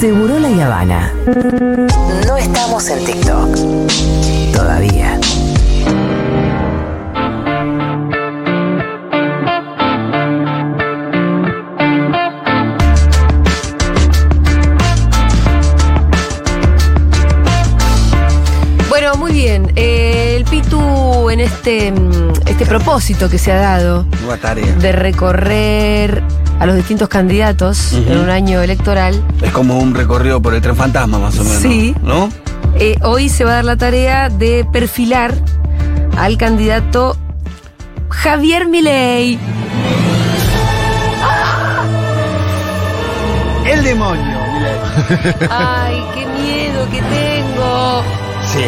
Seguro la Habana. No estamos en TikTok. Todavía. Bueno, muy bien. Eh, el Pitu en este, mm, este propósito que se ha dado Nueva tarea. de recorrer a los distintos candidatos en un año electoral, Es como un recorrido por el tren fantasma, más o menos. Sí. ¿No? eh, hoy se va a dar la tarea de perfilar al candidato Javier Milei. El demonio, Milei. Ay, qué miedo que tengo. Sí.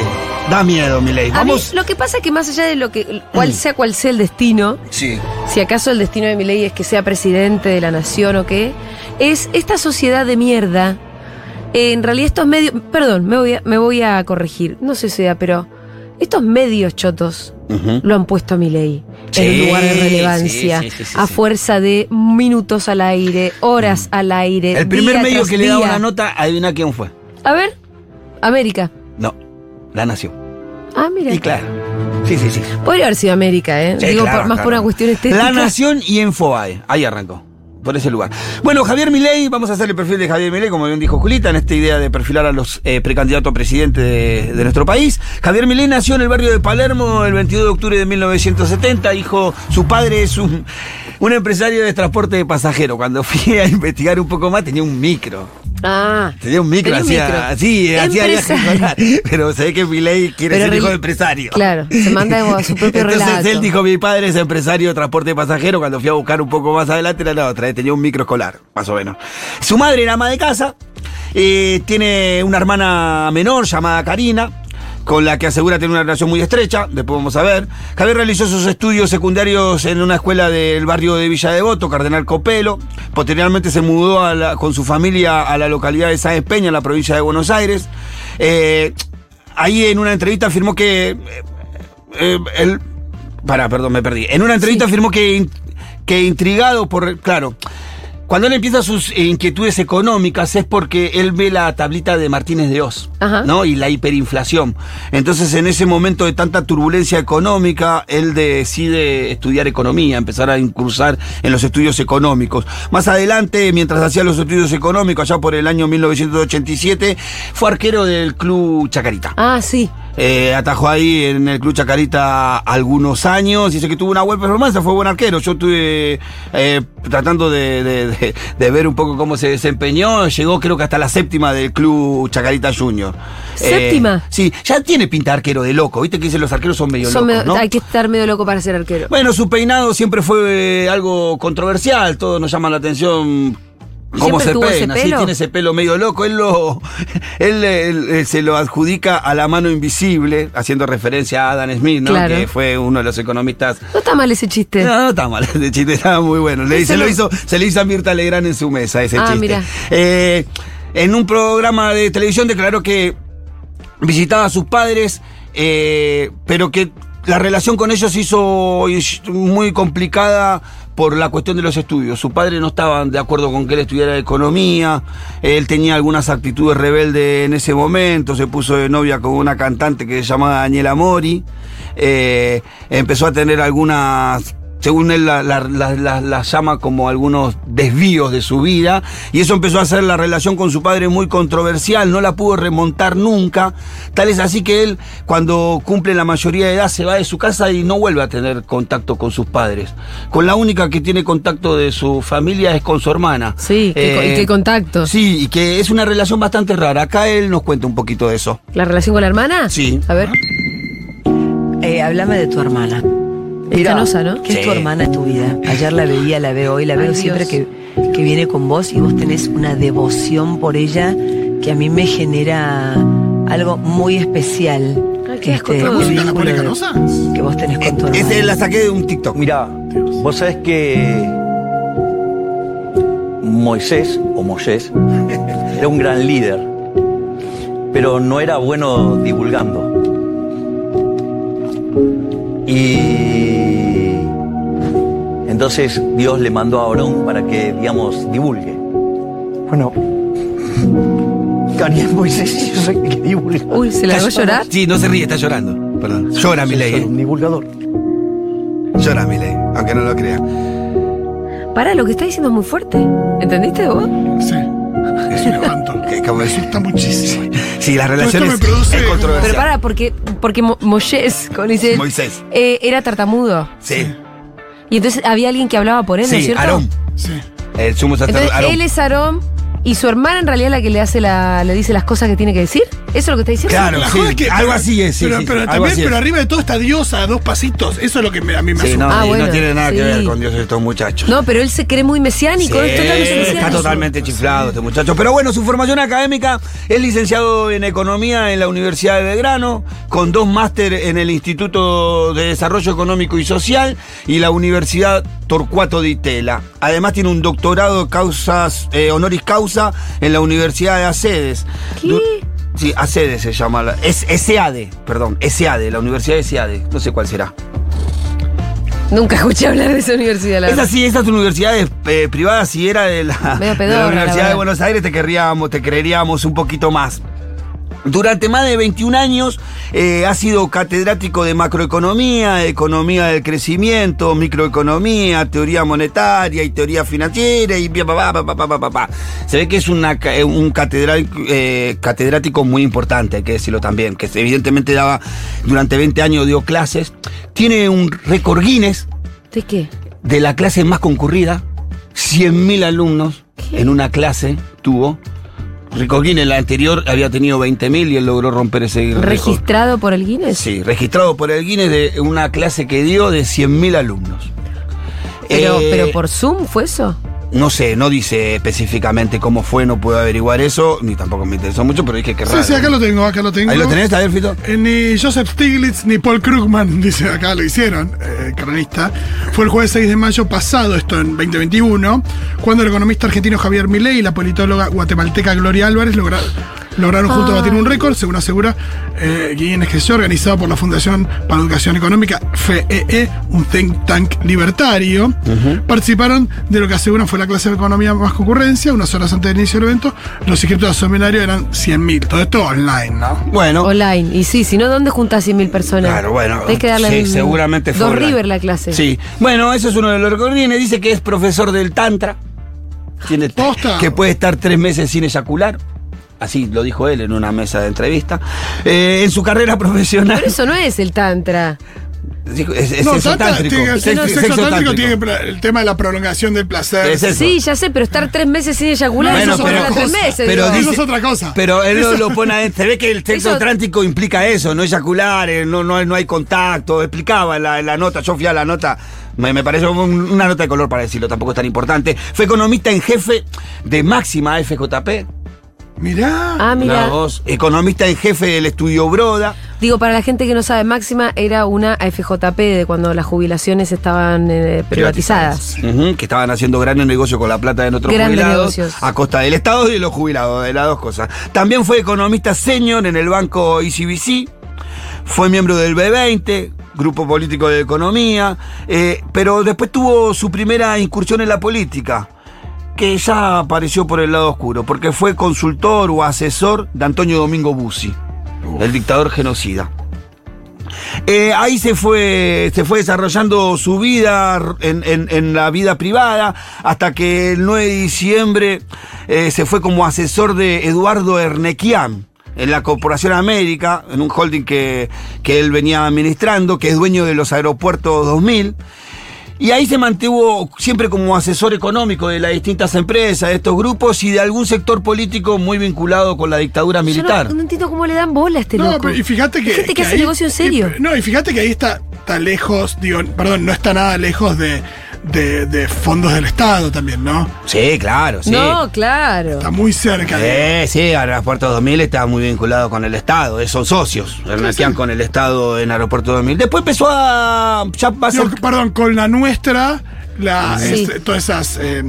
Da miedo, Milei. A mí, Vamos. lo que pasa es que más allá de lo que cual sea cual sea el destino, Sí. Si acaso el destino de Milei es que sea presidente de la nación o qué, es esta sociedad de mierda. en realidad estos medios, perdón, me voy a, me voy a corregir, no sé si sea, pero estos medios chotos lo han puesto a Milei en Sí, un lugar de relevancia, sí, sí, sí, a fuerza de minutos al aire, horas al aire. El primer día medio tras que le daba una nota, adivina quién fue. A ver, América. No, La Nación. Ah, mira. Y claro. Sí, sí, sí. Podría haber sido América, ¿eh? Sí, Digo, claro, por- más claro. por una cuestión estética. La Nación y Infobae. Ahí arrancó. Por ese lugar. Bueno, Javier Milei, vamos a hacer el perfil de Javier Milei, como bien dijo Julita, en esta idea de perfilar a los eh, precandidatos a presidente de, de nuestro país. Javier Milei nació en el barrio de Palermo el 22 de octubre de 1970. Hijo, su padre es un, un empresario de transporte de pasajeros. Cuando fui a investigar un poco más, tenía un micro. Ah. Tenía un micro, Tenía un hacía, micro. sí, hacía viajes Empresario. escolares. Pero ve que Milei quiere Pero ser hijo de empresario. Claro, se manda a su propio Entonces relato. él dijo, mi padre es empresario de transporte de pasajeros. Cuando fui a buscar un poco más adelante era la otra, eh, tenía un micro escolar, más o menos. Su madre era ama de casa, eh, tiene una hermana menor llamada Karina, con la que asegura tener una relación muy estrecha, después vamos a ver. Javier realizó sus estudios secundarios en una escuela del barrio de Villa Devoto, Cardenal Copelo. Posteriormente se mudó a la- con su familia a la localidad de Sáenz Peña, en la provincia de Buenos Aires. Eh, ahí en una entrevista afirmó que eh, eh, él. Pará, perdón, me perdí. En una entrevista Sí. afirmó que, que intrigado por. Claro. Cuando él empieza sus eh, inquietudes económicas es porque él ve la tablita de Martínez de Oz, Ajá. ¿no? Y la hiperinflación. Entonces, en ese momento de tanta turbulencia económica, él decide estudiar economía, empezar a incursar en los estudios económicos. Más adelante, mientras hacía los estudios económicos, allá por el año 1987, fue arquero del club Chacarita. Ah, sí. Eh, atajó ahí en el Club Chacarita algunos años. Dice que tuvo una buena performance, fue buen arquero. Yo estuve eh, tratando de, de- de- de ver un poco cómo se desempeñó. Llegó creo que hasta la séptima del Club Chacarita Junior. Eh, ¿Séptima? sí, ya tiene pinta de arquero de loco. Viste que dicen los arqueros son medio Son locos, medio- ¿no? Hay que estar medio loco para ser arquero. Bueno, su peinado siempre fue algo controversial. Todos nos llaman la atención. ¿Cómo ¿Siempre se peina? Sí, tiene ese pelo medio loco. Él lo él, él, se lo adjudica a la mano invisible, haciendo referencia a Adam Smith, ¿no? Claro. Que fue uno de los economistas. No está mal ese chiste. No, no está mal, ese chiste estaba muy bueno. Le, se, lo lo- hizo, se le hizo a Mirta Legrand en su mesa ese Ah, chiste. mira. Eh, en un programa de televisión declaró que visitaba a sus padres, eh, pero que la relación con ellos se hizo muy complicada por la cuestión de los estudios. Sus padres no estaban de acuerdo con que él estudiara economía, él tenía algunas actitudes rebeldes en ese momento, se puso de novia con una cantante que se llamaba Daniela Mori, eh, empezó a tener algunas según él la, la- la- la- la llama como algunos desvíos de su vida, y eso empezó a hacer la relación con su padre muy controversial, no la pudo remontar nunca, tal es así que él cuando cumple la mayoría de edad se va de su casa y no vuelve a tener contacto con sus padres. Con la única que tiene contacto de su familia es con su hermana. Sí, y qué contacto. Sí, y que es una relación bastante rara. Acá él nos cuenta un poquito de eso. ¿La relación con la hermana? Sí. A ver. Eh, háblame de tu hermana. Es canosa, ¿no? ¿Qué es tu Sí. hermana en tu vida? Ayer la veía, la veo hoy, la veo Ay, siempre que, que viene con vos y vos tenés una devoción por ella que a mí me genera algo muy especial. Ay, qué asco todo. el ¿Música vínculo de- que vos tenés con tu hermana. Ese la saqué de un TikTok. Mira, vos sabés que Moisés, o Moisés, era un gran líder, pero no era bueno divulgando. Y entonces Dios le mandó a Aarón para que, digamos, divulgue. Bueno, Kanye Moisés yo soy el divulgador. Uy, ¿se la hago llorar? Sí, no se ríe, está llorando. Perdón. Llora mi Soy ley. un divulgador. Llora mi ley, aunque no lo crea. Para, lo que está diciendo es muy fuerte. ¿Entendiste vos? Sí. Es un levanto. Que- como Me asusta muchísimo. Sí, las esto relaciones me produce es como- controversial. Pero para, porque, porque Mo- Moisés, como dice él, Moisés. eh, era tartamudo. Sí, Y entonces había alguien que hablaba por él, ¿no es sí, cierto? Aarón. Sí. El sumo sacerdote Entonces Aarón. él es Aarón y su hermana en realidad es la que le hace la, le dice las cosas que tiene que decir. ¿Eso es lo que está diciendo? Claro, La sí, joda es que- algo pero- así es, sí, pero, sí, pero algo también, pero arriba de todo está Dios a dos pasitos. Eso es lo que me- a mí me Sí, asusta. no, Ah, y bueno, no tiene nada que ver con Dios estos muchachos. No, pero él se cree muy mesiánico, Sí, es totalmente mesiánico. está totalmente chiflado este muchacho. Pero bueno, su formación académica es licenciado en Economía en la Universidad de Belgrano, con dos máster en el Instituto de Desarrollo Económico y Social y la Universidad Torcuato de Itela. Además tiene un doctorado causas, eh, honoris causa en la Universidad de Acedes. ¿Qué? Du- Sí, ACEDE se llama. la- Es perdón, SAD, la Universidad de SAD. No sé cuál será. Nunca escuché hablar de esa universidad, la. Esas sí, esas universidades eh, privadas, si era de la, de Universidad de. Buenos Aires, te querríamos, te creeríamos un poquito más. Durante más de 21 años eh, ha sido catedrático de macroeconomía, economía del crecimiento, microeconomía, teoría monetaria y teoría financiera y pa, pa, pa. Se ve que es una eh, un catedrático, eh, catedrático muy importante, hay que decirlo también, que evidentemente daba durante 20 años dio clases. Tiene un récord Guinness ¿De qué? de la clase más concurrida, 100.000 alumnos en una clase tuvo. Ricoquín en la anterior había tenido 20.000 y él logró romper ese récord. ¿Registrado por el Guinness? Sí, registrado por el Guinness de una clase que dio de 100.000 alumnos. Pero, Eh, pero por Zoom fue eso. No sé, no dice específicamente cómo fue, no puedo averiguar eso, ni tampoco me interesó mucho, pero dije que Sí, raro. sí, acá lo tengo, acá lo tengo. Ahí lo tenés, a ver, Fito. Eh, ni Joseph Stiglitz ni Paul Krugman, dice acá, lo hicieron, eh, cronista. Fue el jueves 6 de mayo pasado, esto en 2021, cuando el economista argentino Javier Milei y la politóloga guatemalteca Gloria Álvarez lograron, lograron juntos Ah. batir un récord, según asegura eh, Guinness que se organizado por la Fundación para la Educación Económica, FEE, un think tank libertario. Participaron de lo que aseguran fue la clase de economía más concurrencia, unas horas antes del inicio del evento. Los inscritos al seminario eran 100.000, todo esto online, ¿no? Bueno, Online. Y sí, si no, ¿dónde juntas 100.000 personas? Claro, bueno. Hay que darle sí, seguramente fue Dos online. River la clase. Sí. Bueno, eso es uno de los recordines. Dice que es profesor del Tantra. Tiene Posta. que puede estar tres meses sin eyacular. Así lo dijo él en una mesa de entrevista. Eh, en su carrera profesional. Pero eso no es el Tantra. Es, es No, sexo tántrico. tiene- Sexo- sexo, sexo tántrico tántrico. tiene el tema de la prolongación del placer. Es eso. Sí, ya sé, pero estar tres meses sin eyacular, Bueno, eso pero- son tres meses. pero. Eso es otra cosa. Pero él lo, lo pone adentro. Se ve que el sexo Eso- trántico implica eso, no eyacular, eh, no, no, no hay contacto. Explicaba en la, en la nota, yo fui a la nota. Me, me pareció un- una nota de color para decirlo, tampoco es tan importante. Fue economista en jefe de Máxima FJP. Mirá. Ah, Mirá vos, economista en jefe del estudio Broda. Digo, para la gente que no sabe, Máxima era una AFJP de cuando las jubilaciones estaban eh, privatizadas. Que estaban haciendo grandes negocios con la plata de nuestros Grandes jubilados. negocios. A costa del Estado y de los jubilados, de las dos cosas. También fue economista senior en el banco ICBC. Fue miembro del B20, grupo político de economía. eh, pero después tuvo su primera incursión en la política. Que ya apareció por el lado oscuro, porque fue consultor o asesor de Antonio Domingo Bussi, el dictador genocida. Eh, ahí se fue, se fue desarrollando su vida en, en- en la vida privada, hasta que el 9 de diciembre eh, se fue como asesor de Eduardo Ernequian en la Corporación América, en un holding que, que él venía administrando, que es dueño de los aeropuertos 2000. Y ahí se mantuvo siempre como asesor económico de las distintas empresas, de estos grupos y de algún sector político muy vinculado con la dictadura Yo militar. no, no entiendo cómo le dan bola a este No, loco. pero y fíjate que. Hay gente que, hace ahí- negocio en serio. y- no, y fíjate que ahí está, está lejos, digo, perdón, no está nada lejos de, de, de fondos del Estado también, ¿no? Sí, claro, sí. No, claro. Está muy cerca de. Eh, sí, Aeropuerto 2000 está muy vinculado con el Estado, eh, son socios, Ernequian con el Estado en Aeropuerto 2000. Después empezó a... ya va a ser- Digo, perdón, con la nuestra, la, Sí. este, todas esas eh,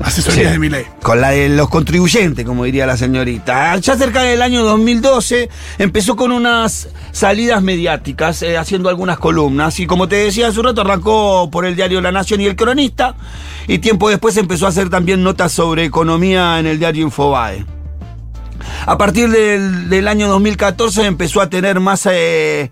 asesorías Sí. de mi ley. Con la de los contribuyentes, como diría la señorita. Ya cerca del año 2012 empezó con unas salidas mediáticas, eh, haciendo algunas columnas. Y como te decía hace un rato, arrancó por el diario La Nación y El Cronista. Y tiempo después empezó a hacer también notas sobre economía en el diario Infobae. A partir del, del año 2014 empezó a tener más... eh,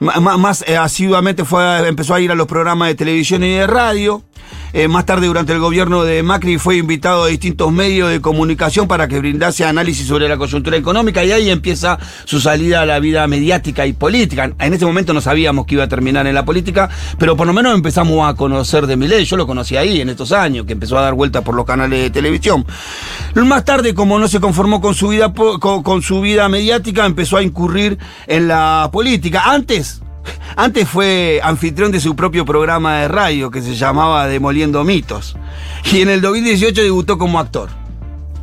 ma- más eh, asiduamente fue, empezó a ir a los programas de televisión y de radio. Eh, más tarde, durante el gobierno de Macri, fue invitado a distintos medios de comunicación para que brindase análisis sobre la coyuntura económica y ahí empieza su salida a la vida mediática y política. En este momento no sabíamos que iba a terminar en la política, pero por lo menos empezamos a conocer de Milei. Yo lo conocí ahí en estos años, que empezó a dar vueltas por los canales de televisión. Más tarde, como no se conformó con su vida, con su vida mediática, empezó a incurrir en la política. Antes, antes fue anfitrión de su propio programa de radio que se llamaba Demoliendo Mitos. Y en el 2018 debutó como actor.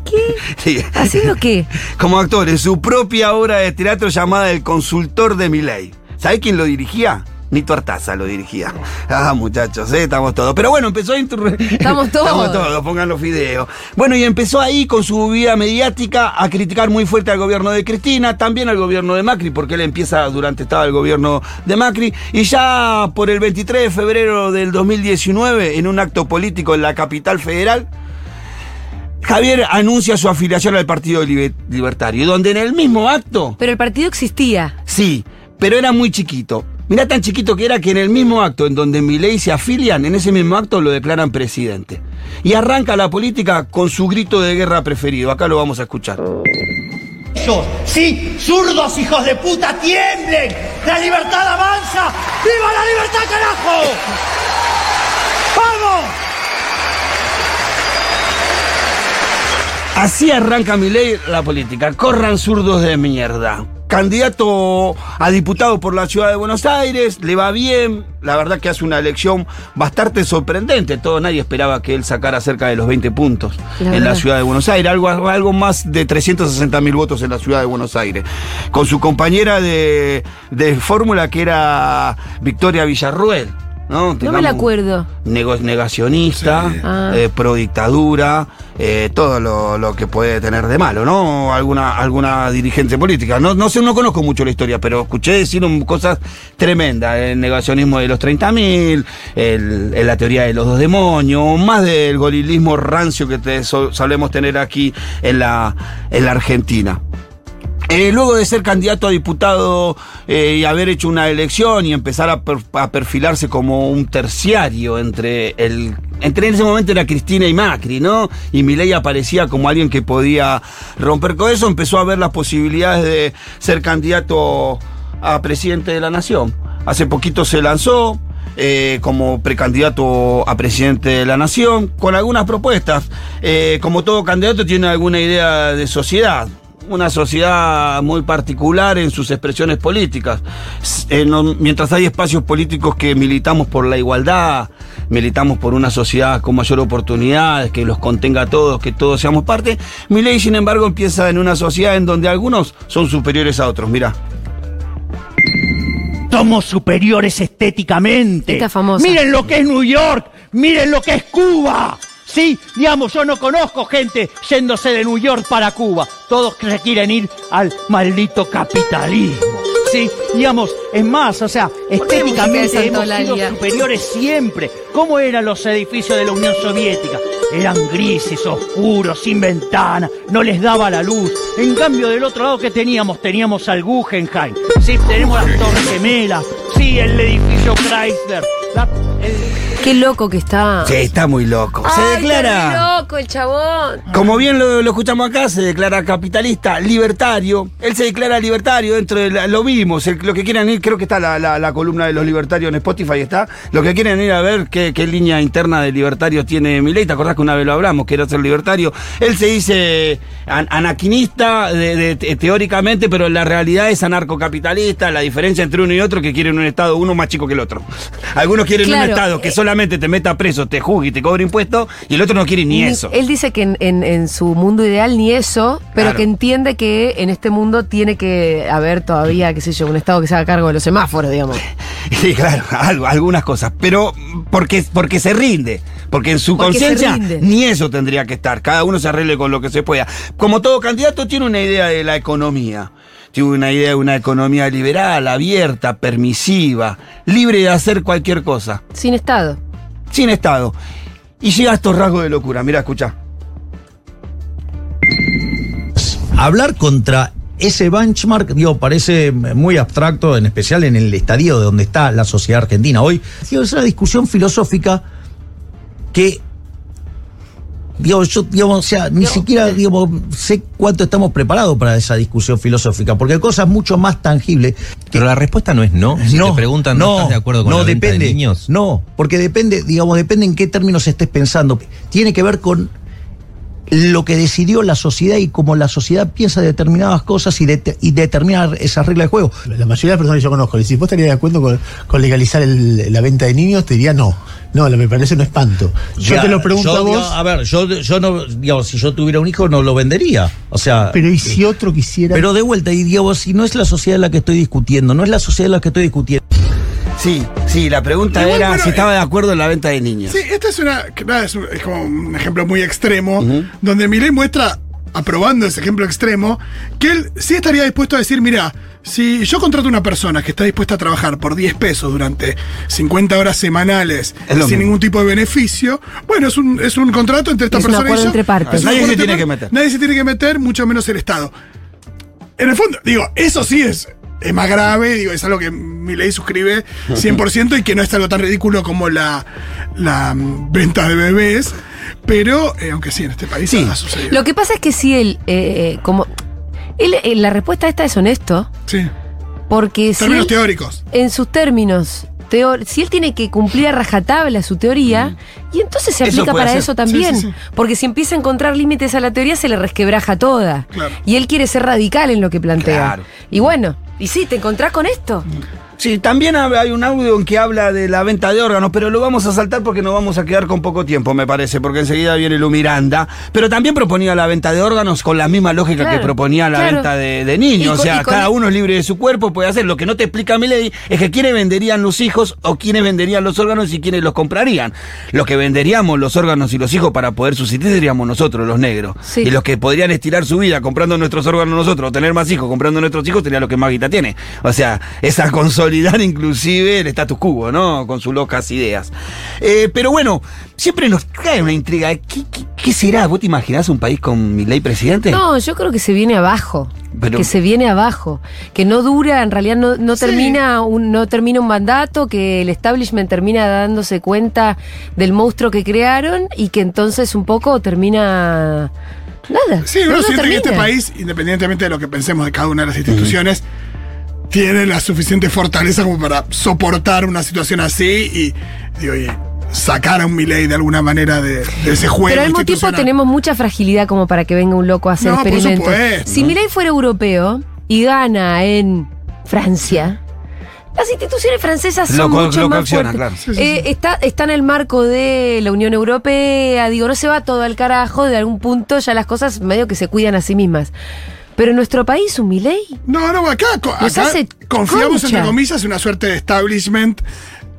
¿Qué? Sí. ¿Haciendo qué? Como actor en su propia obra de teatro llamada El Consultor de Miley. ¿Sabe quién lo dirigía? Nito Artaza lo dirigía. Ah, muchachos, eh, estamos todos. Pero bueno, empezó a intur- Estamos todos. Estamos todos, pongan los videos. Bueno, y empezó ahí con su vida mediática a criticar muy fuerte al gobierno de Cristina, también al gobierno de Macri, porque él empieza durante estaba el gobierno de Macri. Y ya por el 23 de febrero del 2019, en un acto político en la capital federal, Javier anuncia su afiliación al Partido Libe- Libertario, donde en el mismo acto, Pero el partido existía. sí, pero era muy chiquito. Mirá tan chiquito que era que en el mismo acto en donde Milei se afilian, en ese mismo acto lo declaran presidente. Y arranca la política con su grito de guerra preferido. Acá lo vamos a escuchar. Sí, zurdos hijos de puta, tiemblen. La libertad avanza. ¡Viva la libertad, carajo! ¡Vamos! Así arranca Milei la política. Corran zurdos de mierda. Candidato a diputado por la ciudad de Buenos Aires, le va bien. La verdad que hace una elección bastante sorprendente. Todo nadie esperaba que él sacara cerca de los 20 puntos La en la ciudad de Buenos Aires. Algo, algo más de 360 mil votos en la ciudad de Buenos Aires. Con su compañera de, de fórmula que era Victoria Villarruel. No, No me la acuerdo. nego- negacionista, Sí. Ah. eh, pro dictadura, eh, todo lo, lo que puede tener de malo, ¿no? Alguna, alguna dirigente política. No, no sé, no conozco mucho la historia, pero escuché decir un- cosas tremendas. El negacionismo de los 30.000, el, el- la teoría de los dos demonios, más del gorilismo rancio que te- so- solemos tener aquí en la, en la Argentina. Eh, luego de ser candidato a diputado eh, y haber hecho una elección y empezar a, per- a perfilarse como un terciario entre el. Entre en ese momento era Cristina y Macri, ¿no? Y Milei aparecía como alguien que podía romper con eso, empezó a ver las posibilidades de ser candidato a presidente de la nación. Hace poquito se lanzó, eh, como precandidato a presidente de la nación, con algunas propuestas. Como todo candidato tiene alguna idea de sociedad. Una sociedad muy particular en sus expresiones políticas. Eh, mientras hay espacios políticos que militamos por la igualdad, militamos por una sociedad con mayor oportunidades, que los contenga a todos, que todos seamos parte, mi ley, sin embargo, empieza en una sociedad en donde algunos son superiores a otros. Mira. Somos superiores estéticamente. Esta famosa. Miren lo que es New York, miren lo que es Cuba. Sí, digamos, yo no conozco gente yéndose de New York para Cuba. Todos se quieren ir al maldito capitalismo. Sí, digamos, es más, o sea, estéticamente hemos sido superiores siempre. ¿Cómo eran los edificios de la Unión Soviética? Eran grises, oscuros, sin ventana, no les daba la luz. En cambio, del otro lado que teníamos, teníamos al Guggenheim. Sí, tenemos las Torres Gemelas. Sí, el edificio Chrysler. La- el- Qué loco que está. Sí, está muy loco. Se declara. está re loco el chabón. Como bien lo, lo escuchamos acá, se declara capitalista, libertario. Él se declara libertario dentro de la- lo vimos. el- lo que quieren ir, creo que está la, la- la columna de los libertarios en Spotify, está. Lo que quieren ir a ver qué, qué línea interna de libertario tiene Milei. ¿Te acordás que una vez lo hablamos, que era ser libertario? Él se dice an- anaquinista de- de- te- teóricamente, pero la realidad es anarcocapitalista. La diferencia entre uno y otro que quieren un Estado, uno más chico que el otro. Algunos quieren Claro, un Estado que eh, solamente te meta preso, te juzgue y te cobre impuestos, y el otro no quiere ni eso. Él dice que en, en- en su mundo ideal ni eso, pero Claro. que entiende que en este mundo tiene que haber todavía, qué sé yo, un Estado que se haga cargo de los semáforos, digamos. Sí, claro, algo- algunas cosas. Pero porque, porque se rinde. Porque en su conciencia ni eso tendría que estar. Cada uno se arregle con lo que se pueda. Como todo candidato tiene una idea de la economía. Tiene una idea de una economía liberal, abierta, permisiva, libre de hacer cualquier cosa. Sin Estado. Sin Estado. Y llega a estos rasgos de locura. Mira, escucha. hablar contra ese benchmark, digo, parece muy abstracto, en especial en el estadio de donde está la sociedad argentina hoy. Digo, es una discusión filosófica que Digo, yo, digamos, o sea, ni siquiera, digamos, sé cuánto estamos preparados para esa discusión filosófica, porque hay cosas mucho más tangibles. Pero la respuesta no es no. Si te preguntan, ¿no, estás de acuerdo con no, la venta depende, de niños? No, porque depende, digamos, depende en qué términos estés pensando. Tiene que ver con lo que decidió la sociedad y cómo la sociedad piensa determinadas cosas y, de- y determinar esas reglas de juego. La mayoría de las personas que yo conozco, si vos estarías de acuerdo con, con legalizar el- la venta de niños, te diría no. No, me parece un espanto. Yo Ya, te lo pregunto yo, a vos, digo, a ver, yo, yo no, digamos, si yo tuviera un hijo no lo vendería. O sea. pero ¿y si otro quisiera? Pero de vuelta, y digamos, si no es la sociedad en la que estoy discutiendo, no es la sociedad en la que estoy discutiendo. Sí, sí, la pregunta Igual, era bueno, si estaba eh, de acuerdo en la venta de niños. Sí, esta es una. es como un ejemplo muy extremo, donde Milei muestra, aprobando ese ejemplo extremo, que él sí estaría dispuesto a decir: mira, si yo contrato a una persona que está dispuesta a trabajar por 10 pesos durante 50 horas semanales sin mismo. ningún tipo de beneficio, bueno, es un, es un contrato entre esta Es un persona y yo. entre partes. Nadie se tiene que meter. Nadie se tiene que meter, mucho menos el Estado. En el fondo, digo, eso sí es, es más grave, digo, es algo que mi ley suscribe 100% y que no es algo tan ridículo como la, la mm, venta de bebés, pero eh, aunque sí, en este país Sí. ha sucedido. Lo que pasa es que si él, eh, como. Él, eh, la respuesta a esta es honesto, Sí, porque si términos él- teóricos. en sus términos, teo- si él tiene que cumplir a rajatabla su teoría, y entonces se aplica para ser. eso también. Sí, sí, sí. Porque si empieza a encontrar límites a la teoría, se le resquebraja toda. Claro. Y él quiere ser radical en lo que plantea. Claro. Y bueno, y sí, te encontrás con esto. Sí, también hay un audio en que habla de la venta de órganos, pero lo vamos a saltar porque nos vamos a quedar con poco tiempo, me parece, porque enseguida viene Lu Miranda. Pero también proponía la venta de órganos con la misma lógica Claro, que proponía la claro. venta de, de niños. Con- o sea, con- cada uno es libre de su cuerpo, puede hacer. Lo que no te explica mi ley es que quiénes venderían los hijos o quiénes venderían los órganos y quiénes los comprarían. Los que venderíamos los órganos y los hijos para poder subsistir seríamos nosotros, los negros. Sí. Y los que podrían estirar su vida comprando nuestros órganos nosotros, o tener más hijos comprando nuestros hijos, sería lo que más guita tiene. O sea, esa consolidar inclusive el status quo, ¿no? Con sus locas ideas. Eh, pero bueno, siempre nos cae una intriga. ¿Qué, qué, qué será? ¿Vos te imaginás un país con mi ley presidente? No, yo creo que se viene abajo. Pero- que se viene abajo. Que no dura, en realidad no, no Sí. termina un, no termina un mandato, que el establishment termina dándose cuenta del monstruo que crearon y que entonces un poco termina. Nada. Sí, no, uno no siente que este termina. país, independientemente de lo que pensemos de cada una de las instituciones, tiene la suficiente fortaleza como para soportar una situación así y, digo, y sacar a un Milei de alguna manera de, de ese juego. Pero al mismo tiempo tenemos mucha fragilidad como para que venga un loco a hacer No, por experimentos. supuesto. Si Milei fuera europeo y gana en Francia, las instituciones francesas son Lo mucho lo más fuertes. claro. Sí, sí, Eh. Está, está en el marco de la Unión Europea, digo, no se va todo al carajo, de algún punto ya las cosas medio que se cuidan a sí mismas. Pero en nuestro país, un Milei, No, no, acá, acá hace confiamos concha. entre comillas en una suerte de establishment,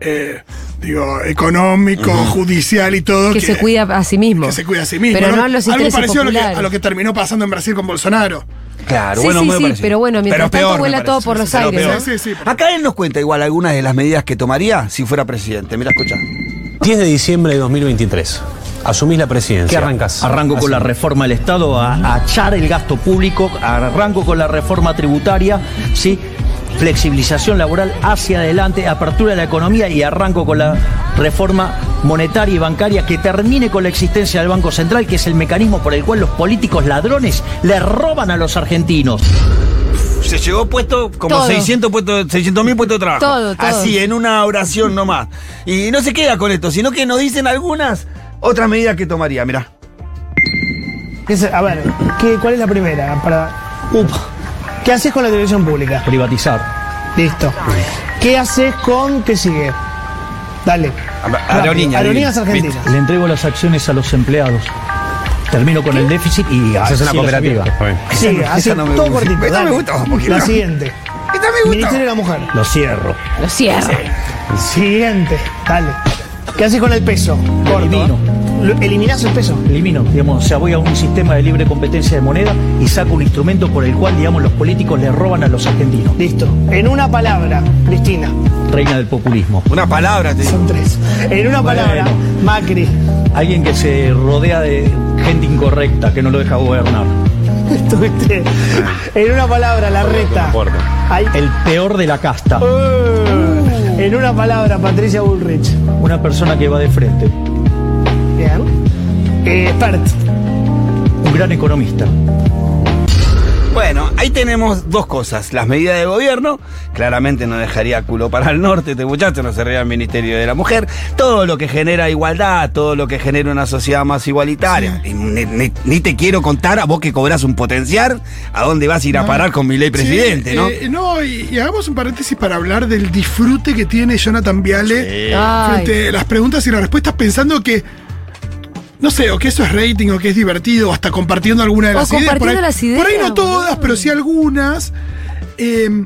eh, digo, económico, judicial y todo. que se cuida a sí mismo. que se cuida a sí mismo. Pero no, ¿no? a los Algo intereses parecido a lo, que, populares. a lo que terminó pasando en Brasil con Bolsonaro. Claro, Sí, bueno, sí, sí, pero bueno, mientras tanto me vuela todo por los Pero aires, peor. ¿no? Sí, sí, sí. Acá él nos cuenta igual algunas de las medidas que tomaría si fuera presidente. Mira, escucha. 10 de diciembre de 2023. Asumís la presidencia. ¿Qué arrancás? Arranco con la reforma del Estado a, a achar el gasto público, arranco con la reforma tributaria, ¿sí? flexibilización laboral hacia adelante, apertura de la economía y arranco con la reforma monetaria y bancaria que termine con la existencia del Banco Central, que es el mecanismo por el cual los políticos ladrones le roban a los argentinos. Se llevó puesto como Todo. 600 puestos, 600 mil puestos de trabajo. Todo, todo. Así, en una oración nomás. Y no se queda con esto, sino que nos dicen algunas otras medidas que tomaría. Mirá. ¿Qué se- A ver, ¿qué, ¿cuál es la primera? Para, Upa. ¿Qué haces con la televisión pública? Privatizar. Listo. ¿Qué haces con qué sigue? Dale. Aerolíneas, Aerolíneas Argentinas. Le entrego las acciones a los empleados. Termino con el déficit y Haces una así cooperativa. Sigue, esa hace no todo cortito. Esta me gusta. La siguiente. Esta me gusta. Ministerio de la Mujer. Lo cierro. Lo cierro. Siguiente. Dale. ¿Qué haces con el peso? Corto. Elimino. ¿Eliminás el peso? Elimino, digamos, o sea, voy a un sistema de libre competencia de moneda y saco un instrumento por el cual, digamos, los políticos le roban a los argentinos. Listo. En una palabra, Cristina. Reina del populismo. Una palabra, te digo. Son tres. En una palabra, Macri. Alguien que se rodea de gente incorrecta, que no lo deja gobernar. Estuviste. En una palabra, la reta. El peor de la casta. Uh, en una palabra, Patricia Bullrich. Una persona que va de frente. Bien. Eh, expert. Un gran economista. Ahí tenemos dos cosas. Las medidas de gobierno, claramente no dejaría culo para el norte, este muchacho no cerraría el Ministerio de la Mujer. Todo lo que genera igualdad, todo lo que genera una sociedad más igualitaria. Y ni, ni- ni te quiero contar a vos que cobras un potencial, a dónde vas a ir a parar con mi ley presidente, Sí, ¿no? eh, no, y, y hagamos un paréntesis para hablar del disfrute que tiene Jonathan Viale Ay. frente a las preguntas y las respuestas, pensando que. No sé, o que eso es rating, o que es divertido, o hasta compartiendo alguna de O las ideas. Por ahí, compartiendo las ideas, por ahí no todas, pero sí algunas. Eh,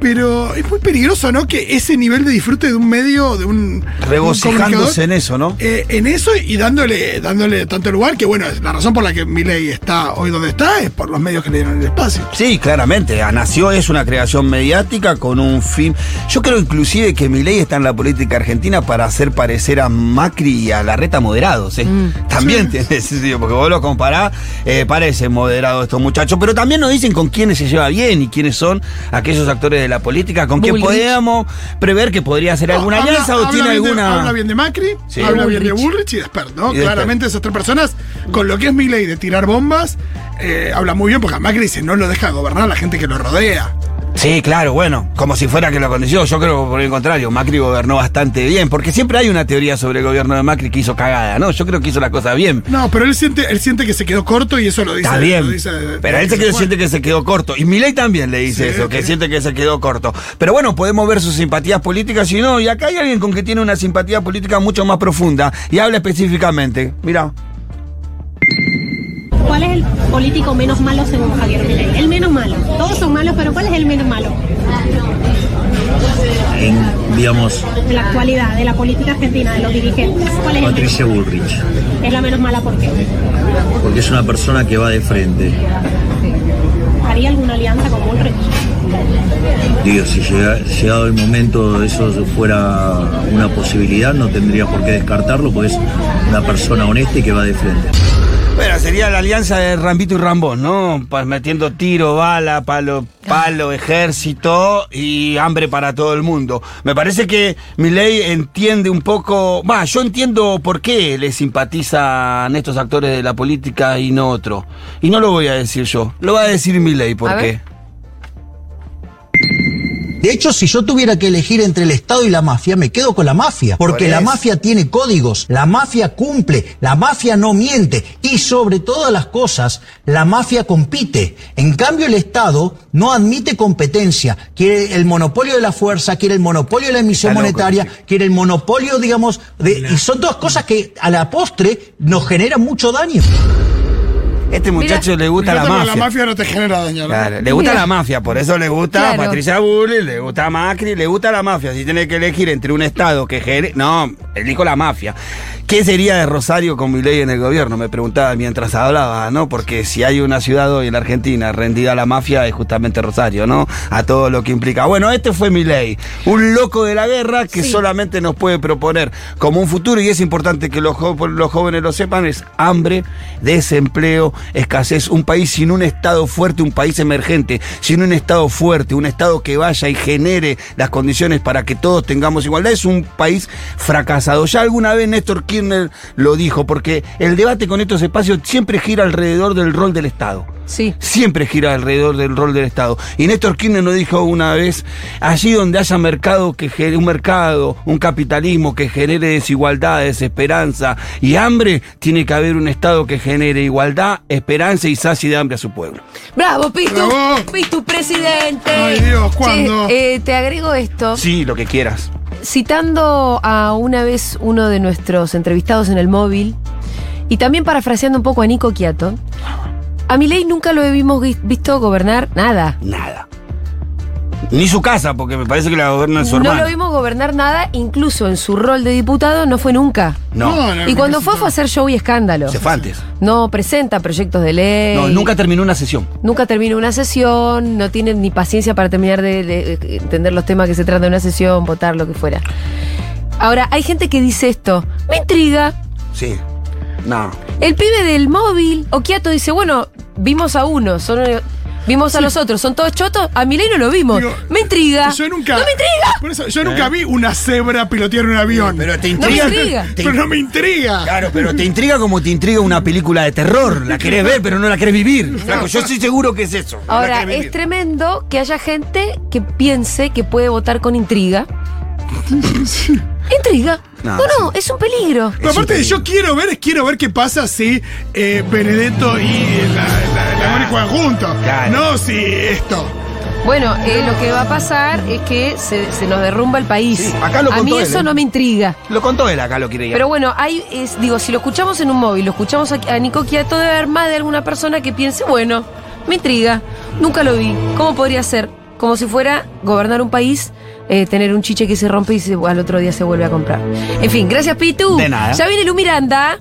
pero es muy peligroso, ¿no? Que ese nivel de disfrute de un medio, de un. Regocijándose en eso, ¿no? eh, en eso y dándole, dándole tanto lugar que, bueno, la razón por la que Milei está hoy donde está es por los medios que le dieron el espacio. Sí, claramente. A Nació es una creación mediática con un fin. Yo creo inclusive que Milei está en la política argentina para hacer parecer a Macri y a Larreta moderados. ¿eh? También tiene sentido, porque vos lo comparás, eh, parecen moderados estos muchachos, pero también nos dicen con quiénes se lleva bien y quiénes son aquellos actores de la política, con quién Bullrich. podríamos prever que podría hacer alguna No, habla- alianza o tiene de- alguna. habla bien de Macri, Sí. habla bien de Bullrich. Y de Spert, ¿no? Y de Claramente esas tres personas, con lo que es Milei de tirar bombas, eh, habla muy bien porque a Macri dice no lo deja gobernar la gente que lo rodea. Sí, claro, bueno, como si fuera que lo aconteció. Yo creo que por el contrario, Macri gobernó bastante bien, porque siempre hay una teoría sobre el gobierno de Macri que hizo cagada, ¿no? Yo creo que hizo la cosa bien. No, pero él siente, él siente que se quedó corto y eso lo dice. Está lo bien, dice- pero él se quedó, siente que se quedó corto. Y Milei también le dice Sí, eso, que sí. siente que se quedó corto. Pero bueno, podemos ver sus simpatías políticas y no. Y acá hay alguien con que tiene una simpatía política mucho más profunda y habla específicamente. Mira. ¿Cuál es el político menos malo según Javier Milei? El menos malo. Todos son malos, pero ¿cuál es el menos malo En, digamos, de la actualidad, de la política argentina, de los dirigentes? ¿Cuál es el Patricia Bullrich. menos? Es la menos mala porque Porque es una persona que va de frente. haría alguna alianza con Bullrich. Digo, si llega- llegado el momento eso fuera una posibilidad, no tendría por qué descartarlo, porque es una persona honesta y que va de frente. Bueno, sería la alianza de Rambito y Rambón, ¿no? Metiendo tiro, bala, palo, palo, ejército y hambre para todo el mundo. Me parece que Milei entiende un poco. Va, yo entiendo por qué le simpatizan estos actores de la política y no otro. Y no lo voy a decir yo, lo va a decir Milei, ¿por A qué? ver. De hecho, si yo tuviera que elegir entre el Estado y la mafia, me quedo con la mafia. Porque Por la mafia tiene códigos, la mafia cumple, la mafia no miente. Y sobre todas las cosas, la mafia compite. En cambio, el Estado no admite competencia. Quiere el monopolio de la fuerza, quiere el monopolio de la emisión loco, monetaria, sí. quiere el monopolio, digamos, de, y son todas cosas que a la postre nos generan mucho daño. Este muchacho le gusta la mafia. La mafia no te genera daño. ¿no? Claro, le gusta Mira. la mafia, por eso le gusta a. Patricia Bullrich, le gusta a Macri, le gusta la mafia. Si tiene que elegir entre un estado que genere. No, elijo la mafia. ¿Qué sería de Rosario con mi ley en el gobierno? Me preguntaba mientras hablaba, ¿no? Porque si hay una ciudad hoy en la Argentina rendida a la mafia es justamente Rosario, ¿no? A todo lo que implica. Bueno, este fue mi ley. Un loco de la guerra que Sí. solamente nos puede proponer como un futuro, y es importante que los jóvenes lo sepan, es hambre, desempleo, escasez. Un país sin un Estado fuerte, un país emergente, sin un Estado fuerte, un Estado que vaya y genere las condiciones para que todos tengamos igualdad, es un país fracasado. Ya alguna vez Néstor Kirchner lo dijo, porque el debate con estos espacios siempre gira alrededor del rol del Estado Sí. siempre gira alrededor del rol del Estado. Y Néstor Kirchner nos dijo una vez, allí donde haya mercado que genere un mercado, un capitalismo que genere desigualdad, desesperanza y hambre, tiene que haber un Estado que genere igualdad, esperanza y sacie de hambre a su pueblo. ¡Bravo, Pitu! ¡Bravo! ¡Pitu, presidente! Ay, Dios, Che, ¿cuándo? eh, te agrego esto. Sí, lo que quieras. Citando a una vez uno de nuestros entrevistados en el móvil y también parafraseando un poco a Nico Quiato, a Milei nunca lo hemos vi- visto gobernar nada. Nada. Ni su casa, porque me parece que la gobierna su No hermano. lo vimos gobernar nada, incluso en su rol de diputado no fue nunca. No, No, no, Y no cuando fue fue a hacer show y escándalo. se fue antes. No presenta proyectos de ley. No, nunca terminó una sesión. Nunca termina una sesión, no tiene ni paciencia para terminar de, de- de entender los temas que se tratan de una sesión, votar, lo que fuera. Ahora, hay gente que dice esto, me intriga, Sí. No. El pibe del móvil, Okiato dice, bueno, vimos a uno, son, vimos a los otros, son todos chotos, a Milei no lo vimos. Digo, me intriga. Yo nunca. ¡No me intriga! Por eso, yo nunca vi una cebra pilotear un avión. Pero te No me intriga. te- Pero no me intriga. Claro, pero te intriga como te intriga una película de terror. La querés ver, pero no la querés vivir. Flaco, yo estoy seguro que es eso. Ahora, es tremendo que haya gente que piense que puede votar con intriga. ¿Intriga? No, No, no, es un peligro. Pero aparte de yo quiero ver, es quiero ver qué pasa si eh, Benedetto y la, la, Claro. No si esto. Bueno, eh, lo que va a pasar es que se, se nos derrumba el país. Sí, acá lo a mí él, eso ¿eh? no me intriga. Lo contó él acá, lo quiere ir. Pero bueno, hay, es, digo, si lo escuchamos en un móvil, lo escuchamos a, a Nico Quiato, debe haber más de alguna persona que piense, bueno, me intriga, nunca lo vi. ¿Cómo podría ser? Como si fuera gobernar un país, eh, tener un chiche que se rompe y se- al otro día se vuelve a comprar. En fin, gracias Pitu. De nada. Ya viene Lu Miranda.